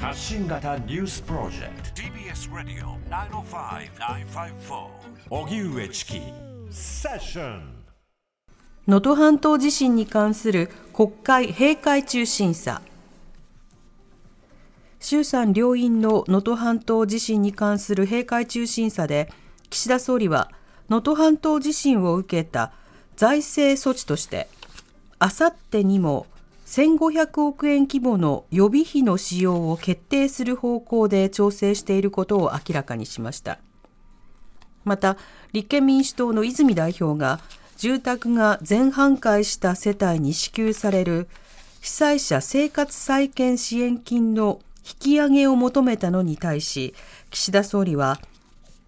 発信型ニュースプロジェクト。TBS ラディオ905-954おぎゅうえちきセッション能登半島地震に関する国会閉会中審査。衆参両院の能登半島地震に関する閉会中審査で岸田総理は能登半島地震を受けた財政措置としてあさってにも1500億円規模の予備費の使用を決定する方向で調整していることを明らかにしましたまた立憲民主党の泉代表が住宅が全半壊した世帯に支給される被災者生活再建支援金の引き上げを求めたのに対し、岸田総理は、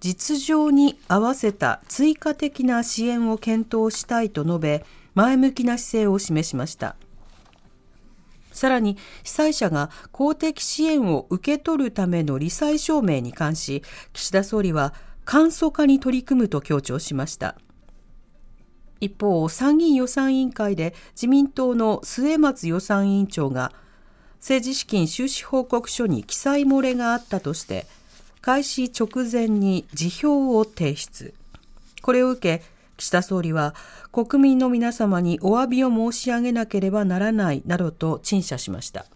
実情に合わせた追加的な支援を検討したいと述べ、前向きな姿勢を示しました。さらに、被災者が公的支援を受け取るための罹災証明に関し、岸田総理は簡素化に取り組むと強調しました。一方、参議院予算委員会で自民党の末松予算委員長が、政治資金収支報告書に記載漏れがあったとして、開始直前に辞表を提出。これを受け、岸田総理は国民の皆様にお詫びを申し上げなければならないなどと陳謝しました。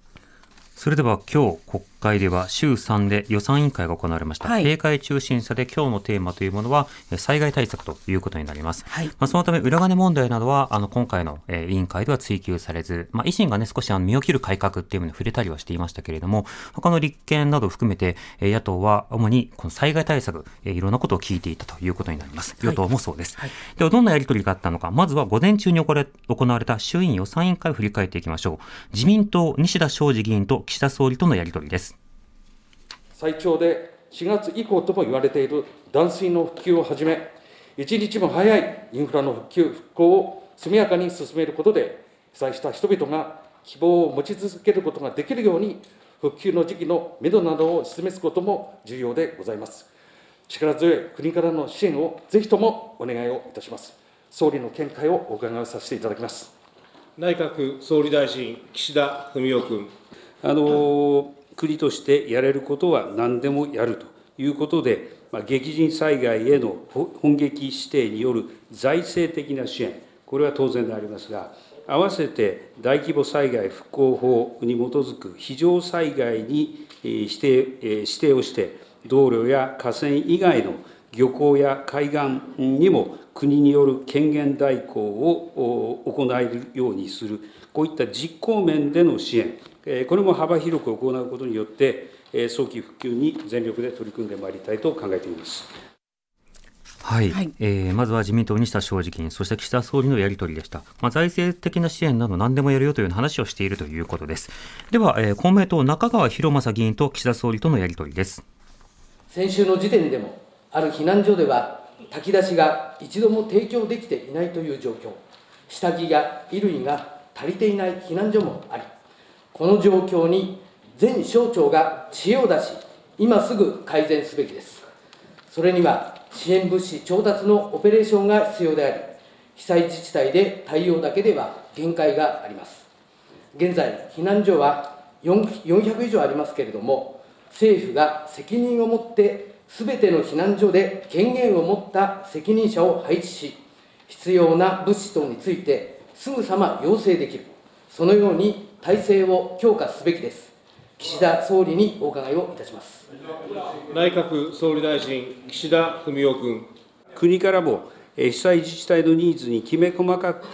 それでは今日国会では週3で予算委員会が行われました、はい、閉会中審査で今日のテーマというものは災害対策ということになります、はい、まあ、そのため裏金問題などはあの今回の、え委員会では追及されず、まあ、維新がね少しあの身を切る改革っていうものに触れたりはしていましたけれども他の立憲などを含めて野党は主にこの災害対策いろんなことを聞いていたということになります。与党もそうです、はい、ではどんなやり取りがあったのか。まずは午前中に行われた衆院予算委員会を振り返っていきましょう。自民党西田昌司議員と岸田総理とのやり取りです最長で4月以降とも言われている断水の復旧をはじめ、一日も早いインフラの復旧・復興を速やかに進めることで、被災した人々が希望を持ち続けることができるように、復旧の時期のめどなどを示すことも重要でございます。力強い国からの支援をぜひともお願いをいたします。総理の見解をお伺いさせていただきます。内閣総理大臣、岸田文雄君。あの国としてやれることは何でもやるということで、まあ、激甚災害への本撃指定による財政的な支援、これは当然でありますが、併せて大規模災害復興法に基づく非常災害に指定指定をして、道路や河川以外の漁港や海岸にも国による権限代行を行えるようにする、こういった実行面での支援、これも幅広く行うことによって、早期復旧に全力で取り組んでまいりたいと考えています。はい、はい、えー、まずは自民党、西田正直議員、そして岸田総理のやり取りでした。まあ、財政的な支援など何でもやるよというような話をしているということです。では、えー、公明党、中川博正議員と岸田総理とのやり取りです。先週の時点でも、ある避難所では、炊き出しが一度も提供できていないという状況、下着や衣類が足りていない避難所もあり、この状況に全省庁が知恵を出し、今すぐ改善すべきです。それには支援物資調達のオペレーションが必要であり、被災自治体で対応だけでは限界があります。現在、避難所は400以上ありますけれども、政府が責任を持って、すべての避難所で権限を持った責任者を配置し、必要な物資等について、すぐさま要請できる、そのように体制を強化すべきです。岸田総理にお伺いをいたします。内閣総理大臣、岸田文雄君。国からも被災自治体のニーズにきめ細かく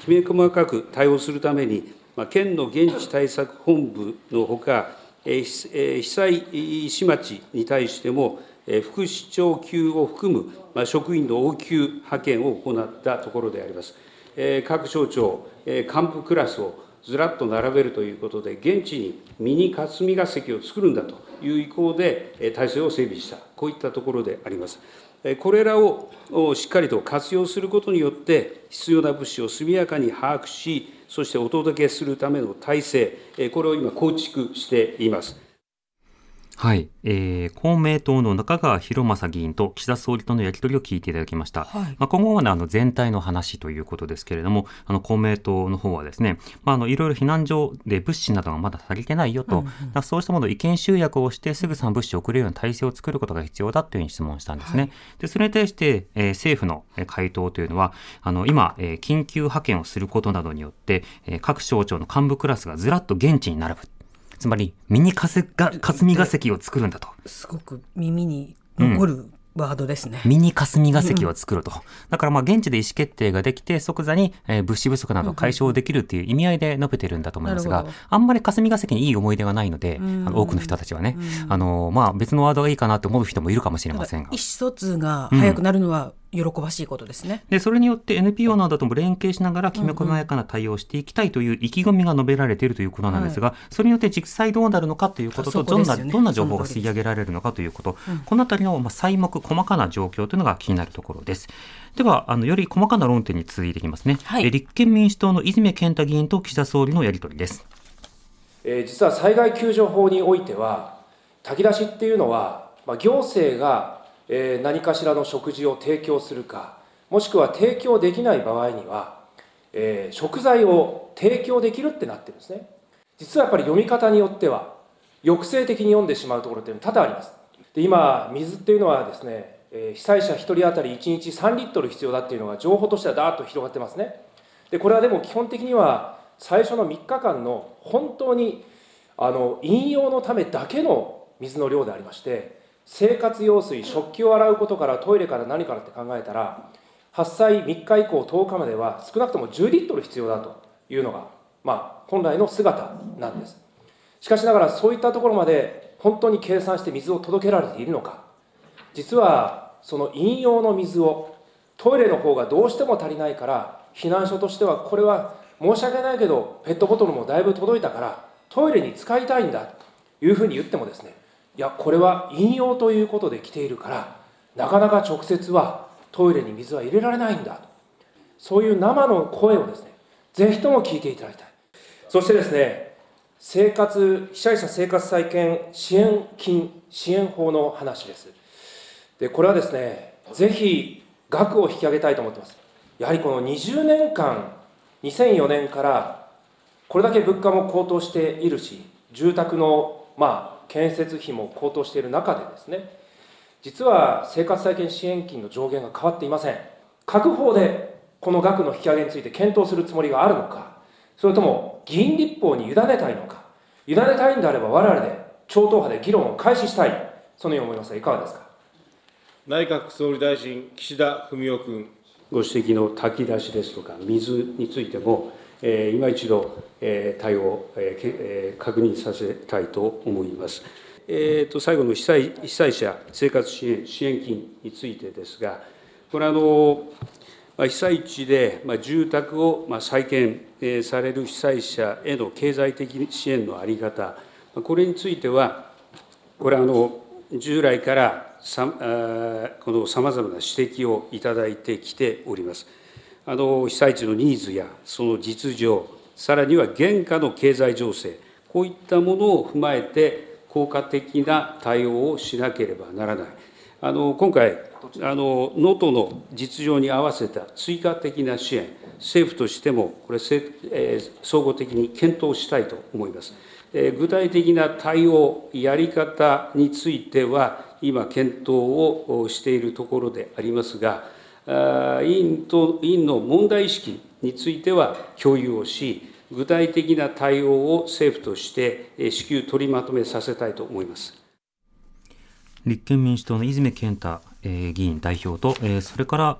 きめ細かく対応するために、県の現地対策本部のほか、被災市町に対しても、副市長級を含む職員の応急派遣を行ったところであります。各省庁、幹部クラスをずらっと並べるということで、現地にミニ霞が関を作るんだという意向で体制を整備した、こういったところであります。これらをしっかりと活用することによって、必要な物資を速やかに把握し、そしてお届けするための体制、これを今、構築しています。はい、えー、公明党の中川博正議員と岸田総理とのやり取りを聞いていただきました。はい、まあ、今後は、ね、あの全体の話ということですけれども、あの公明党の方はですね、まあ、あのいろいろ避難所で物資などがまだ足りてないよと、うんうん、そうしたものを意見集約をしてすぐさま物資を送れるような体制を作ることが必要だというふうに質問したんですね。はい、でそれに対して、えー、政府の回答というのは、あの今、えー、緊急派遣をすることなどによって、えー、各省庁の幹部クラスがずらっと現地に並ぶ。つまりミニかすが霞が関を作るんだと。すごく耳に残る、うんワードですね。ミニ霞が関を作ると。だからまあ現地で意思決定ができて即座に、えー、物資不足など解消できるっていう意味合いで述べてるんだと思いますが、あんまり霞が関にいい思い出がないので、あの多くの人たちはね、あのまあ別のワードがいいかなと思う人もいるかもしれませんが。意思疎通が早くなるのは、喜ばしいことですね。でそれによって NPO などとも連携しながらきめ細やかな対応をしていきたいという意気込みが述べられているということなんですが、はい、それによって実際どうなるのかということと、どんなどんな情報が吸い上げられるのかということ、うん、このあたりのまあ細目細かな状況というのが気になるところです。ではあのより細かな論点に続いていきますね、はい、立憲民主党の泉健太議員と岸田総理のやり取りです、えー、実は災害救助法においては炊き出しっていうのは、まあ、行政が、え、何かしらの食事を提供するかもしくは提供できない場合には、え、食材を提供できるってなってるんですね。実はやっぱり読み方によっては抑制的に読んでしまうところっていうのは多々あります。で今水っていうのはですね、え、被災者1人当たり1日3リットル必要だっていうのが情報としてはダーッと広がってますね。でこれはでも基本的には最初の3日間の本当にあの飲用のためだけの水の量でありまして生活用水食器を洗うことからトイレから何からって考えたら発災3日以降10日までは少なくとも10リットル必要だというのが、まあ、本来の姿なんです。しかしながらそういったところまで本当に計算して水を届けられているのか。実はその飲用の水をトイレの方がどうしても足りないから避難所としてはこれは申し訳ないけどペットボトルもだいぶ届いたからトイレに使いたいんだというふうに言ってもですねいやこれは飲用ということで来ているからなかなか直接はトイレに水は入れられないんだと。そういう生の声をですねぜひとも聞いていただきたい。そしてですね生活被災者生活再建支援金支援法の話です。でこれはですねぜひ額を引き上げたいと思ってます。やはりこの20年間2004年からこれだけ物価も高騰しているし住宅のまあ建設費も高騰している中でですね実は生活再建支援金の上限が変わっていません。各法でこの額の引き上げについて検討するつもりがあるのかそれとも議員立法に委ねたいのか委ねたいんであれば我々で超党派で議論を開始したいそのように思いますがいかがですか？内閣総理大臣岸田文雄君。ご指摘の炊き出しですとか水についても、今一度、対応、えー、確認させたいと思います。えー、と最後の被災被災者生活支援支援金についてですが、これあの、被災地で住宅を再建される被災者への経済的支援の在り方、これについては、これあの、従来からさこのさまざまな指摘をいただいてきております。あの被災地のニーズやその実情、さらには現下の経済情勢、こういったものを踏まえて、効果的な対応をしなければならない。あの今回、あの能登の実情に合わせた追加的な支援、政府としてもこれ、えー、総合的に検討したいと思います。えー、具体的な対応、やり方については、今、検討をしているところでありますが、委員と委員の問題意識については共有をし、具体的な対応を政府として至急取りまとめさせたいと思います立憲民主党の泉健太議員代表と、それから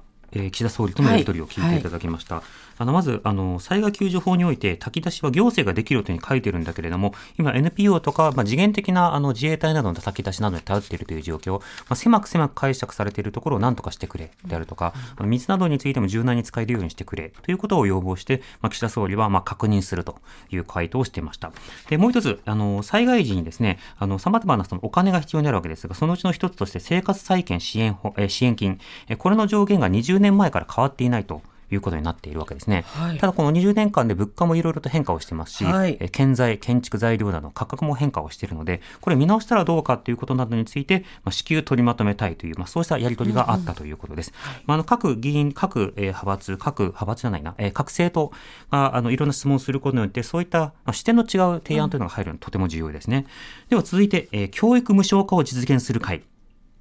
岸田総理とのやり取りを聞いていただきました。はいはいあのまずあの災害救助法において炊き出しは行政ができるというふうに書いてるんだけれども今 NPO とか、まあ、次元的なあの自衛隊などの炊き出しなどに頼っているという状況、まあ、狭く狭く解釈されているところを何とかしてくれであるとか、うん、水などについても柔軟に使えるようにしてくれということを要望して、まあ、岸田総理はまあ確認するという回答をしていました。でもう一つあの災害時にですねさまざまなそのお金が必要になるわけですがそのうちの一つとして生活再建支援支援金。これの上限が20年前から変わっていないということになっているわけですね。はい、ただこの20年間で物価もいろいろと変化をしてますし、はい、建材、建築材料など価格も変化をしているので、これ見直したらどうかということなどについて、まあ、至急取りまとめたいという、まあ、そうしたやり取りがあったということです。うんうん、まあ、あの各議員、各、えー、派閥、各派閥じゃないな、えー、各政党があのいろんな質問をすることによって、そういった、まあ、視点の違う提案というのが入るのはとても重要ですね。では続いて、えー、教育無償化を実現する会。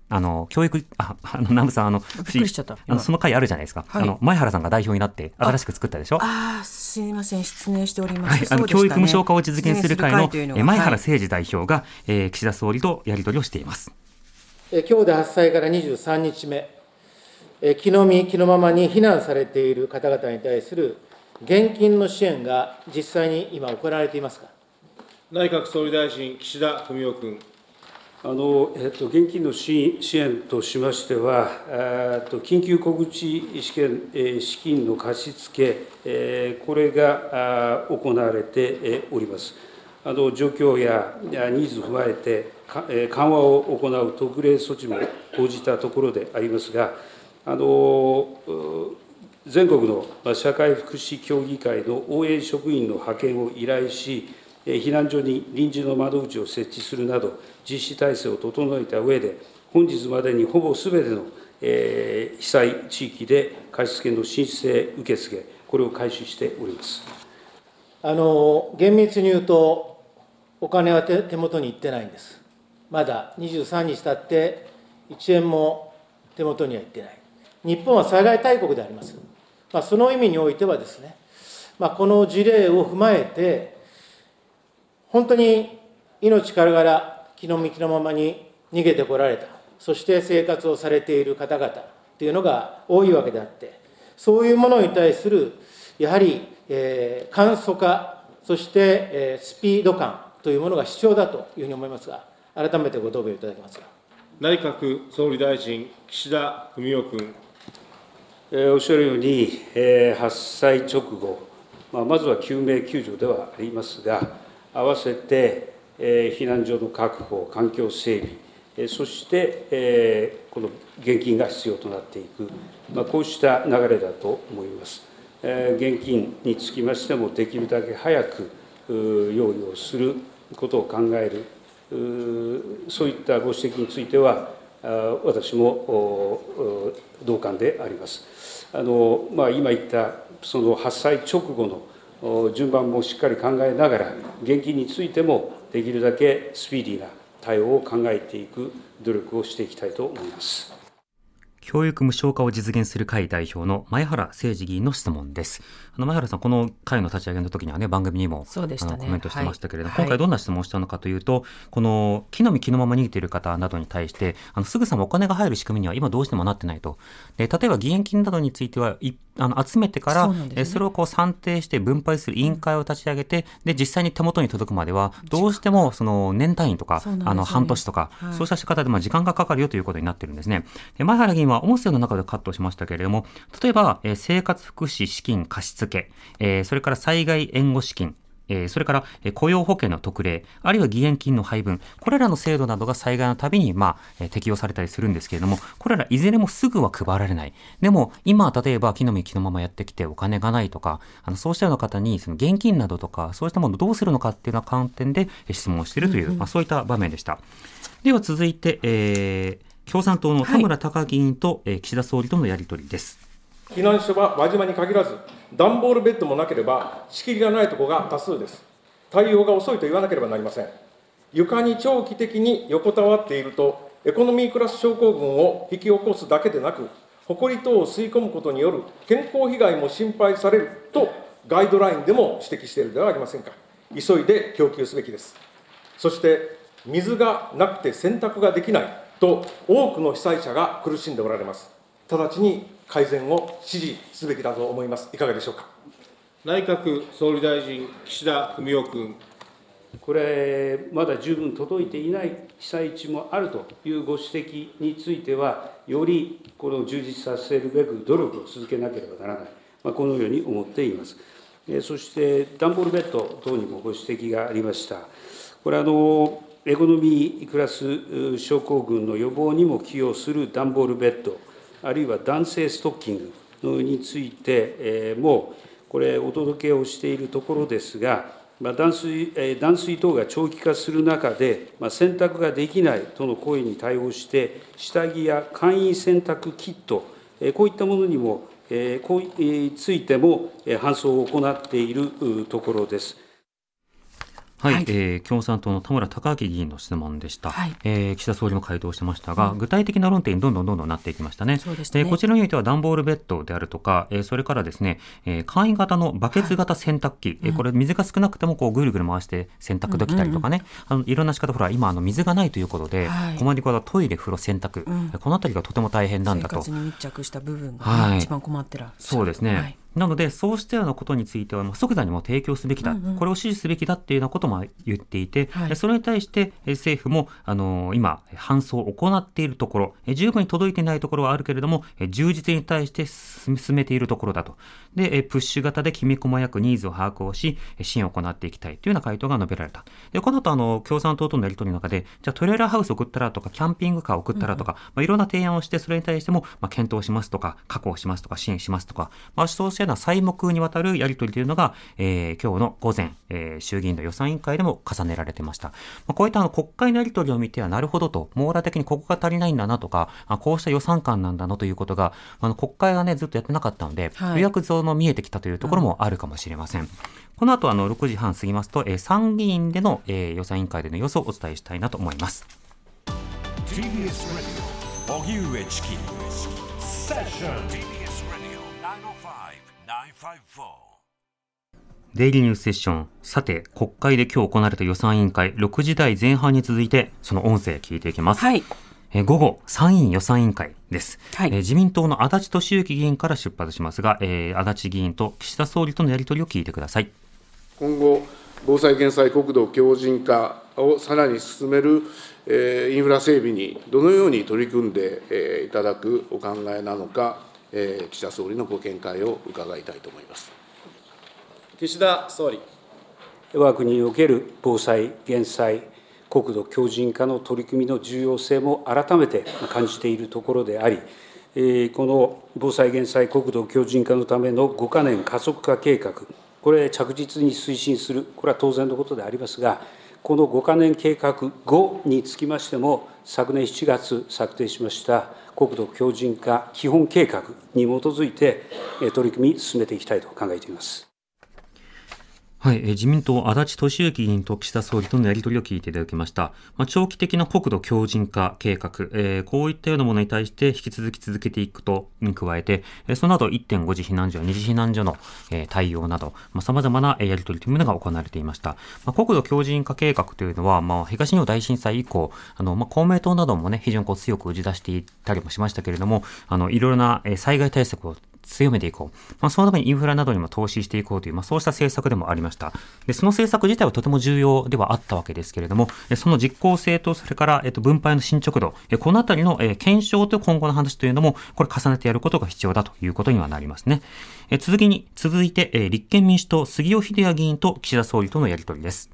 あの、教育、あ、あの、南部さん、あの、びっくりしちゃった。あの、その会あるじゃないですか。はい、あの、前原さんが代表になって、新しく作ったでしょ？ああ、すみません、失念しております。はい、あの、教育無償化を実現する会の、の前原誠二代表が、えー、岸田総理とやり取りをしています。え今日で発災から23日目、え気の身、気のままに避難されている方々に対する現金の支援が実際に今行われていますか？内閣総理大臣、岸田文雄君。あのえっと、現金の支援としましては、えっと、緊急小口資金資金の貸し付け、これが行われております。あの状況やニーズを踏まえて、緩和を行う特例措置も講じたところでありますが、あの全国の社会福祉協議会の応援職員の派遣を依頼し、避難所に臨時の窓口を設置するなど、実施体制を整えた上で、本日までにほぼすべての、えー、被災地域で貸付の申請受付、これを開始しておりますあの厳密に言うと、お金は手手元に行ってないんです。まだ23日経って、1円も手元には行ってない。日本は災害大国であります。まあ、その意味においてはですね、まあ、この事例を踏まえて、本当に命からがら気の身気のままに逃げてこられた。そして生活をされている方々っていうのが多いわけであってそういうものに対するやはり、えー、簡素化そして、えー、スピード感というものが必要だというふうに思いますが改めてご答弁いただけますか。内閣総理大臣岸田文雄君、えー、おっしゃるように、えー、発災直後、まあ、まずは救命救助ではありますが合わせて、避難所の確保、環境整備、そしてこの現金が必要となっていく、まあこうした流れだと思います。現金につきましても、できるだけ早く用意をすることを考える、そういったご指摘については、私も同感であります。あのまあ、今言ったその発災直後の順番もしっかり考えながら、現金についてもできるだけスピーディーな対応を考えていく努力をしていきたいと思います。教育無償化を実現する会代表の前原誠司議員の質問です。あの前原さん、この会の立ち上げの時にはね、番組にも、そうでしたね、コメントしてましたけれども、はい、今回どんな質問をしたのかというと、この木の実木のまま逃げている方などに対して、あのすぐさまお金が入る仕組みには今どうしてもなってないと。で例えば義援金などについては、あの集めてから、そ、ね,、それをこう算定して分配する委員会を立ち上げて、で実際に手元に届くまでは、どうしてもその年単位とか、ね、あの半年とか、はい、そうした仕方でまあ時間がかかるよということになってるんですね。で前原議員は音声の中でカットしましたけれども、例えば、えー、生活福祉資金貸付、えー、それから災害援護資金、えそれから、え雇用保険の特例、あるいは義援金の配分、これらの制度などが災害のたびに、まあ、え適用されたりするんですけれども、これらいずれもすぐは配られない。でも、今、例えば、木の実木のままやってきてお金がないとか、あのそうしたような方に、その現金などとか、そうしたものをどうするのかっていうような観点で質問しているという、うんうん、まあ、そういった場面でした。では続いて、えー、共産党の田村貴議員と、はい、岸田総理とのやり取りです。避難所は輪島に限らず、段ボールベッドもなければ、仕切りがないところが多数です。対応が遅いと言わなければなりません。床に長期的に横たわっていると、エコノミークラス症候群を引き起こすだけでなく、埃等を吸い込むことによる健康被害も心配されると、ガイドラインでも指摘しているではありませんか。急いで供給すべきです。そして、水がなくて洗濯ができないと、多くの被災者が苦しんでおられます。直ちに改善を指示すべきだと思います。いかがでしょうか？内閣総理大臣、岸田文雄君。これ、まだ十分届いていない被災地もあるというご指摘については、よりこれを充実させるべく努力を続けなければならない、まあ、このように思っています。そして、段ボールベッド等にもご指摘がありました。これあのエコノミークラス症候群の予防にも寄与する段ボールベッド、あるいは男性ストッキング、についても、これ、お届けをしているところですが、断水断水等が長期化する中で、洗濯ができないとの声に対応して、下着や簡易洗濯キット、こういったものにも、こうについても搬送を行っているところです。はい、はい、えー、共産党の田村貴明議員の質問でした、はい、えー、岸田総理も回答してましたが、うん、具体的な論点にどんどんどんどんなっていきましたね。そうですね。こちらにおいては段ボールベッドであるとか、えー、それからですね、えー、簡易型のバケツ型洗濯機、はい、えー、これ水が少なくてもこうぐるぐる回して洗濯できたりとかね、うんうんうん、あのいろんな仕方ほら今あの水がないということで、はい、困りはトイレ風呂洗濯、うん、このあたりがとても大変なんだと。生活に密着した部分が、ね、はい、一番困ってらそうですね。なので、そうしたようなことについては、即座にも提供すべきだ、うんうん、これを支持すべきだっていうようなことも言っていて、はい、それに対して政府も、あの今、搬送を行っているところ、十分に届いていないところはあるけれども、充実に対して進めているところだと。で、プッシュ型できめ細やくニーズを把握をし、支援を行っていきたいというような回答が述べられた。で、この後、あの、共産党とのやり取りの中で、じゃあトレーラーハウスを送ったらとか、キャンピングカーを送ったらとか、うんうん、まあ、いろんな提案をして、それに対しても、まあ、検討しますとか、確保しますとか、支援しますとか、まあ、そうしたな細目にわたるやり取りというのが、えー、今日の午前、えー、衆議院の予算委員会でも重ねられてました。まあ、こういったあの国会のやり取りを見ては、なるほどと、網羅的にここが足りないんだなとか、あこうした予算感なんだなということが、あの国会がね、ずっとやってなかったので、予約像の見えてきたというところもあるかもしれません。うん、この後あの6時半過ぎますと、えー、参議院での、えー、予算委員会での様子をお伝えしたいなと思います。TBS ラジオ荻上チキセッションデイリーニュースセッション。さて、国会で今日行われた予算委員会、6時台前半に続いて、その音声聞いていきます。はい。え午後、参院予算委員会です、はい、え自民党の足立俊之議員から出発しますが、えー、足立議員と岸田総理とのやり取りを聞いてください今後、防災・減災、国土強靭化をさらに進める、えー、インフラ整備にどのように取り組んで、えー、いただくお考えなのか、えー、岸田総理のご見解を伺いたいと思います。岸田総理。我が国における防災・減災、国土強靭化の取り組みの重要性も改めて感じているところであり、この防災・減災、国土強靭化のための5か年加速化計画、これ、着実に推進する、これは当然のことでありますが、この5か年計画後につきましても、昨年7月策定しました国土強靭化基本計画に基づいて、取り組み進めていきたいと考えています。はい、自民党、足立俊之議員と岸田総理とのやり取りを聞いていただきました。まあ、長期的な国土強靭化計画、えー、こういったようなものに対して引き続き続けていくとに加えて、その後1.5次避難所、2次避難所の、えー、対応など、まあ、様々なやり取りというものが行われていました。まあ、国土強靭化計画というのは、まあ、東日本大震災以降、あの、まあ、公明党などもね、非常にこう強く打ち出していたりもしましたけれども、あの、いろいろな災害対策を強めていこう。まあ、そのためにインフラなどにも投資していこうという、まあ、そうした政策でもありました。で、その政策自体はとても重要ではあったわけですけれども、その実効性と、それから、えっと、分配の進捗度、このあたりの検証と今後の話というのも、これ重ねてやることが必要だということにはなりますね。続きに、続いて、立憲民主党、杉尾秀哉議員と岸田総理とのやり取りです。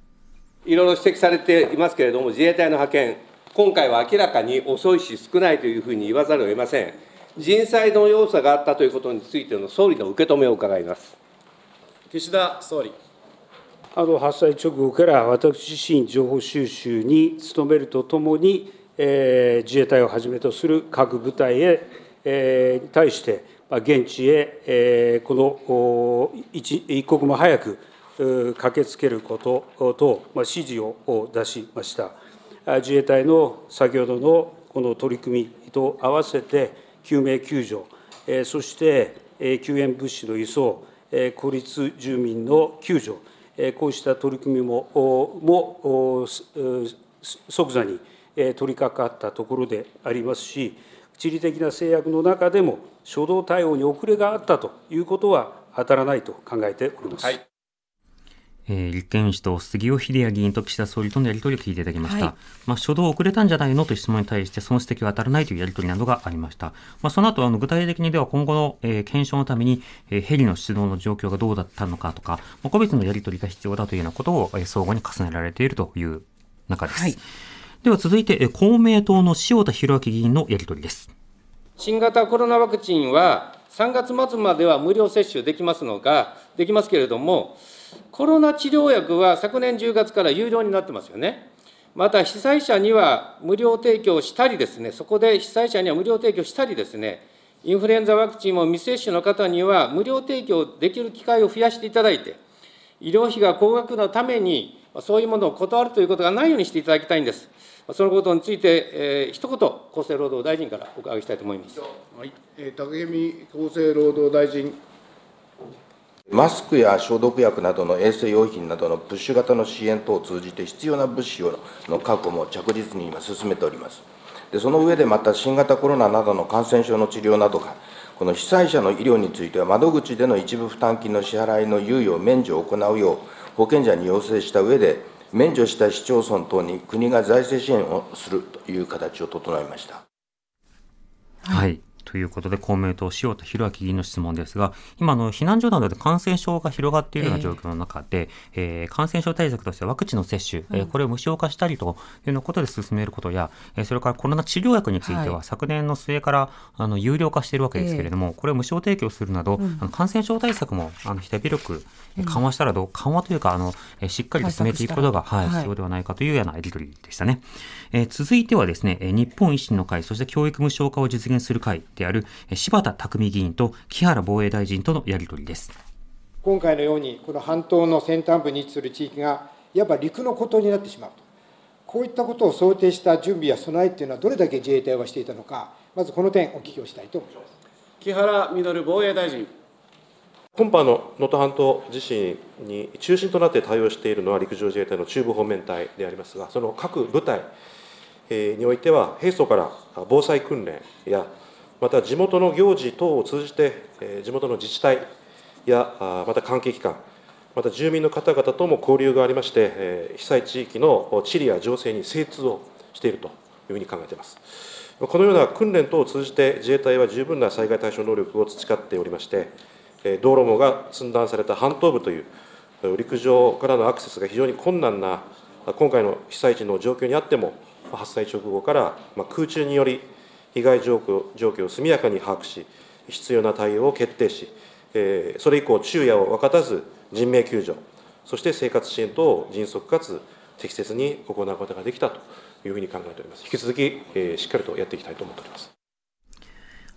いろいろ指摘されていますけれども、自衛隊の派遣、今回は明らかに遅いし少ないというふうに言わざるを得ません。人災の要素があったということについての総理の受け止めを伺います岸田総理。あの発災直後から私自身、情報収集に努めるとともに、えー、自衛隊をはじめとする各部隊へ、えー、に対して、現地へ、えー、この一一刻も早く駆けつけることと、まあ、指示を出しました。自衛隊の先ほどのこの取り組みと合わせて、救命救助、そして救援物資の輸送、孤立住民の救助、こうした取り組みもも即座に取り掛かったところでありますし、地理的な制約の中でも初動対応に遅れがあったということは当たらないと考えております。はいえー、立憲民主党、杉尾秀哉議員と岸田総理とのやり取りを聞いていただきました。はい、まあ、初動遅れたんじゃないのという質問に対して、その指摘は当たらないというやり取りなどがありました。まあ、その後、あの具体的にでは今後の、えー、検証のために、えー、ヘリの出動の状況がどうだったのかとか、まあ、個別のやり取りが必要だというようなことを、えー、相互に重ねられているという中です。はい、では続いて、えー、公明党の塩田博明議員のやり取りです。新型コロナワクチンは3月末までは無料接種できますのが、できますけれども、コロナ治療薬は昨年10月から有料になってますよね。また被災者には無料提供したりですね、そこで被災者には無料提供したりですね、インフルエンザワクチンも未接種の方には無料提供できる機会を増やしていただいて、医療費が高額のために、そういうものを断るということがないようにしていただきたいんです。そのことについて、えー、一言、厚生労働大臣からお伺いしたいと思います。はい、え、武見厚生労働大臣。マスクや消毒薬などの衛生用品などのプッシュ型の支援等を通じて必要な物資の確保も着実に今進めております。でその上でまた新型コロナなどの感染症の治療などが、この被災者の医療については窓口での一部負担金の支払いの猶予免除を行うよう保険者に要請した上で、免除した市町村等に国が財政支援をするという形を整えました。はいということで、公明党、塩田博明議員の質問ですが、今の避難所などで感染症が広がっているような状況の中で、えー、感染症対策としてワクチンの接種、えー、これを無償化したりということで進めることや、えー、それからコロナ治療薬については、昨年の末からあの有料化しているわけですけれども、これを無償提供するなど、あの感染症対策もあの手広く緩和したらどう、緩和というかあの、えー、しっかりと進めていくことが、はい、必要ではないかというようなやり取りでしたね。えー、続いてはですね、日本維新の会、そして教育無償化を実現する会である柴田匠議員と木原防衛大臣とのやり取りです。今回のように、この半島の先端部に位置する地域が、いわば陸の孤島になってしまうと、こういったことを想定した準備や備えっていうのは、どれだけ自衛隊はしていたのか、まずこの点、お聞きをしたいと思います。木原稔防衛大臣。今般の能登半島地震に中心となって対応しているのは陸上自衛隊の中部方面隊でありますが、その各部隊においては、平素から防災訓練やまた地元の行事等を通じて、地元の自治体やまた関係機関、また住民の方々とも交流がありまして、被災地域の地理や情勢に精通をしているというふうに考えています。このような訓練等を通じて、自衛隊は十分な災害対処能力を培っておりまして、道路網が寸断された半島部という、陸上からのアクセスが非常に困難な、今回の被災地の状況にあっても、発災直後から空中により被害状況を速やかに把握し、必要な対応を決定し、えそれ以降、昼夜を分かたず人命救助、そして生活支援等を迅速かつ適切に行うことができたというふうに考えております。引き続き、えしっかりとやっていきたいと思っております。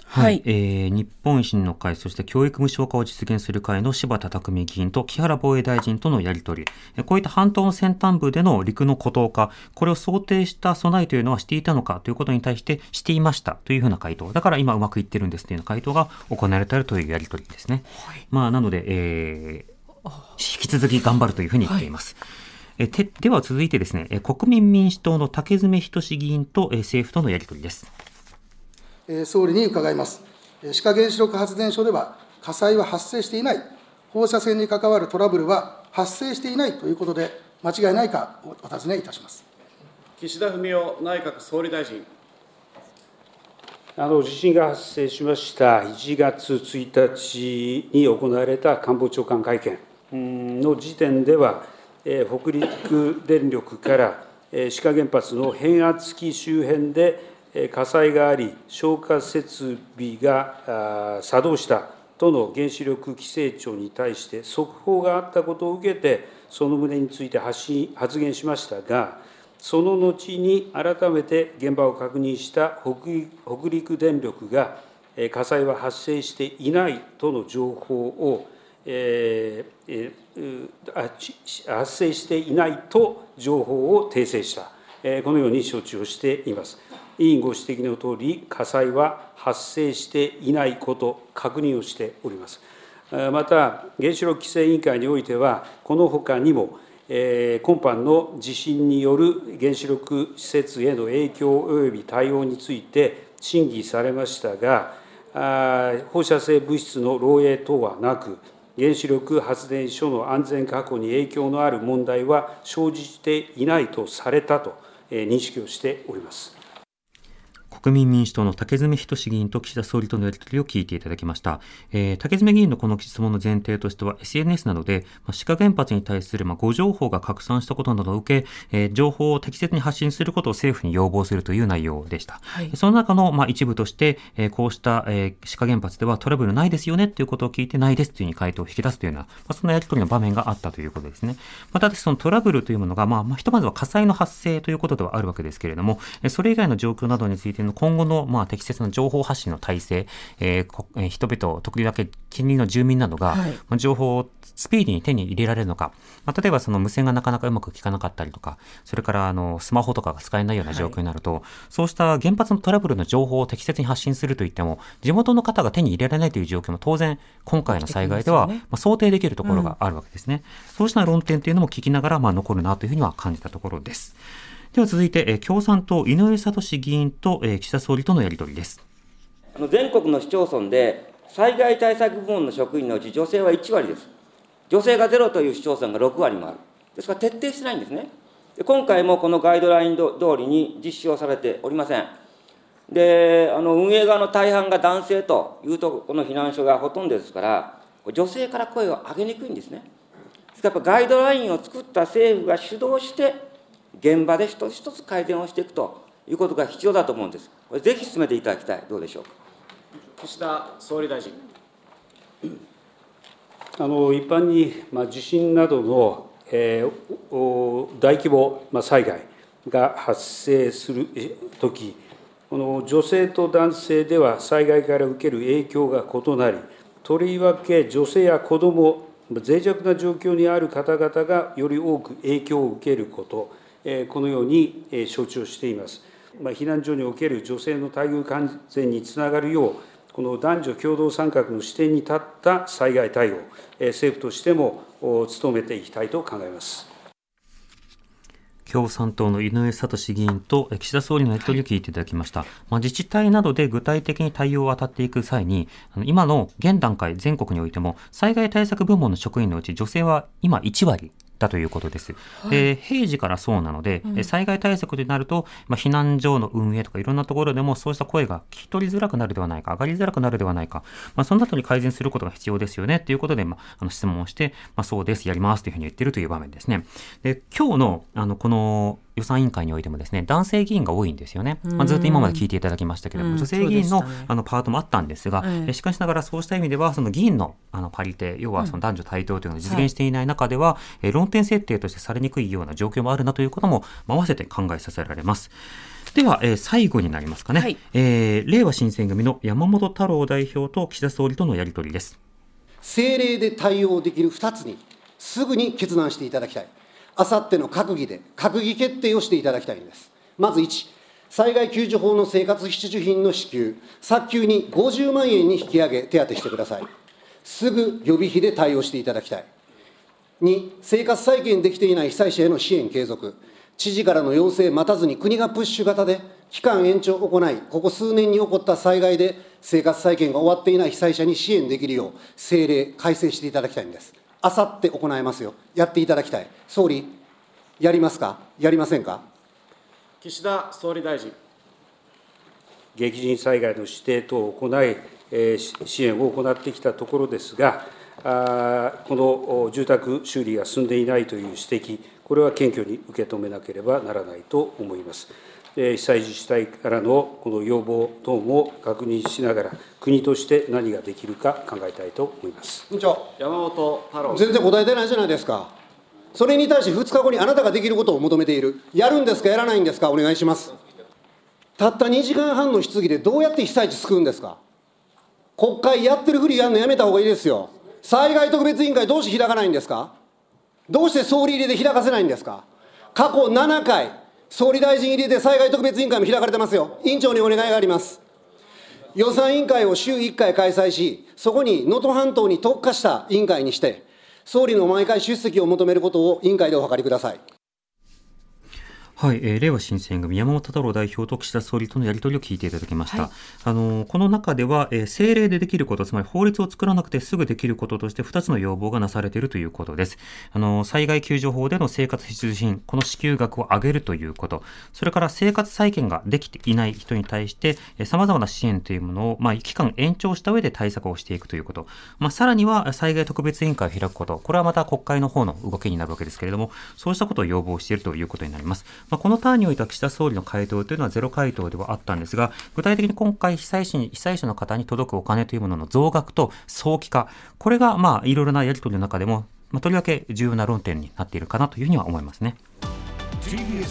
はい、えー、日本維新の会、そして教育無償化を実現する会の柴田匠議員と木原防衛大臣とのやり取り、こういった半島の先端部での陸の孤島化、これを想定した備えというのはしていたのかということに対してしていました。というふうな回答、だから今うまくいってるんですというような回答が行われているというやり取りですね。はい、まあ、なので、えー、引き続き頑張るというふうに言っています。はい、えでは続いてですね、国民民主党の竹詰仁議員と政府とのやり取りです。総理に伺います。志賀原子力発電所では火災は発生していない、放射線に関わるトラブルは発生していないということで、間違いないかお尋ねいたします岸田文雄内閣総理大臣。あの地震が発生しました1月1日に行われた官房長官会見の時点では、北陸電力から志賀原発の変圧器周辺で火災があり、消火設備が作動したとの原子力規制庁に対して速報があったことを受けて、その旨について発信発言しましたが、その後に改めて現場を確認した北陸電力が、火災は発生していないとの情報を、えー、発生していないと情報を訂正した、このように承知をしています。委員ご指摘のとおり、火災は発生していないこと、確認をしております。また、原子力規制委員会においては、このほかにも、今般の地震による原子力施設への影響及び対応について審議されましたが、放射性物質の漏洩等はなく、原子力発電所の安全確保に影響のある問題は生じていないとされたと認識をしております。国民民主党の竹詰仁議員と岸田総理とのやり取りを聞いていただきました。えー、竹詰議員のこの質問の前提としては SNS などで、まあ、志賀原発に対する、まあ、誤情報が拡散したことなどを受け、えー、情報を適切に発信することを政府に要望するという内容でした。はい、その中の、まあ、一部として、えー、こうした、えー、志賀原発ではトラブルないですよねということを聞いてないですというふうに回答を引き出すというような、まあ、そんなやり取りの場面があったということですね。また、そのトラブルというものが、まあ、まあ、ひとまずは火災の発生ということではあるわけですけれども、それ以外の状況などについての今後の、まあ、適切な情報発信の体制、えー、人々、特にだけ近隣の住民などが、はい、情報をスピーディーに手に入れられるのか、まあ、例えばその無線がなかなかうまく効かなかったりとか、それからあのスマホとかが使えないような状況になると、はい、そうした原発のトラブルの情報を適切に発信するといっても、地元の方が手に入れられないという状況も当然、今回の災害では、まあ、想定できるところがあるわけですね。うん、そうした論点というのも聞きながら、まあ、残るなというふうには感じたところです。では続いて、え共産党井上聡議員と、え岸田総理とのやり取りです。あの全国の市町村で災害対策部門の職員のうち女性は1割です。女性がゼロという市町村が6割もある。ですから徹底してないんですね。で今回もこのガイドラインど通りに実施をされておりません。で、あの運営側の大半が男性というとこの避難所がほとんどですから、女性から声を上げにくいんですね。ですからやっぱガイドラインを作った政府が主導して、現場で一つ一つ改善をしていくということが必要だと思うんです。これぜひ進めていただきたい。どうでしょうか？岸田総理大臣。あの一般に、まあ、地震などの、えー、大規模、まあ、災害が発生するとき、この女性と男性では災害から受ける影響が異なり、とりわけ女性や子ども、脆弱な状況にある方々がより多く影響を受けること、このように承知をしています。避難所における女性の待遇完全につながるよう、この男女共同参画の視点に立った災害対応、政府としても努めていきたいと考えます。共産党の井上聡議員と岸田総理のやり取りを聞いていただきました。まあ、自治体などで具体的に対応を当たっていく際に、今の現段階全国においても災害対策部門の職員のうち女性は今1割だということです。はい、で平時からそうなので、うん、災害対策となると、まあ、避難所の運営とかいろんなところでもそうした声が聞き取りづらくなるではないか、上がりづらくなるではないか、まあ、そのあたり改善することが必要ですよねということで、まあ、あの質問をして、まあ、そうです、やりますというふうに言っているという場面ですね。で今日のあのこの予算委員会においてもですね、男性議員が多いんですよね。まあ、ずっと今まで聞いていただきましたけれども、女性議員の,、あのパートもあったんですが、えしかしながらそうした意味では、その議員のあのパリテ、要はその男女対等というのが実現していない中では、え論点設定としてされにくいような状況もあるなということも、合わせて考えさせられます。では、えー、最後になりますかね、はい、えー、令和新選組の山本太郎代表と岸田総理とのやり取りです。政令で対応できる2つに、すぐに決断していただきたい。あさっての閣議で、閣議決定をしていただきたいんです。まず1、災害救助法の生活必需品の支給、早急に50万円に引き上げ、手当てしてください。すぐ予備費で対応していただきたい。2、生活再建できていない被災者への支援継続。知事からの要請待たずに国がプッシュ型で期間延長を行い、ここ数年に起こった災害で生活再建が終わっていない被災者に支援できるよう、政令改正していただきたいんです。あさって行えますよ。やっていただきたい。総理、やりますか？やりませんか？岸田総理大臣。激甚災害の指定等を行い、えー、支援を行ってきたところですが、あこの住宅修理が進んでいないという指摘、これは謙虚に受け止めなければならないと思います。被災自治体からのこの要望等も確認しながら、国として何ができるか考えたいと思います。山本太郎。全然答えてないじゃないですか、それに対し2日後にあなたができることを求めている、やるんですか、やらないんですか、お願いします。たった2時間半の質疑でどうやって被災地救うんですか、国会やってるふりやるのやめたほうがいいですよ、災害特別委員会、どうして開かないんですか、どうして総理入りで開かせないんですか、過去7回、総理大臣入りで災害特別委員会も開かれてますよ。委員長にお願いがあります。予算委員会を週1回開催し、そこに能登半島に特化した委員会にして、総理の毎回出席を求めることを委員会でお諮りください。はい、えー、令和新選組山本太郎代表と岸田総理とのやり取りを聞いていただきました。はい、あのこの中では、えー、政令でできること、つまり法律を作らなくてすぐできることとして2つの要望がなされているということです。あの災害救助法での生活必需品、この支給額を上げるということ、それから生活再建ができていない人に対して、さまざまな支援というものを、まあ、期間延長した上で対策をしていくということ、まあ、さらには災害特別委員会を開くこと、これはまた国会の方の動きになるわけですけれども、そうしたことを要望しているということになります。まあ、このターンにおいては岸田総理の回答というのはゼロ回答ではあったんですが、具体的に今回被災地に、被災者の方に届くお金というものの増額と早期化、これがまあいろいろなやり取りの中でも、まあ、とりわけ重要な論点になっているかなというふうには思いますね。TBS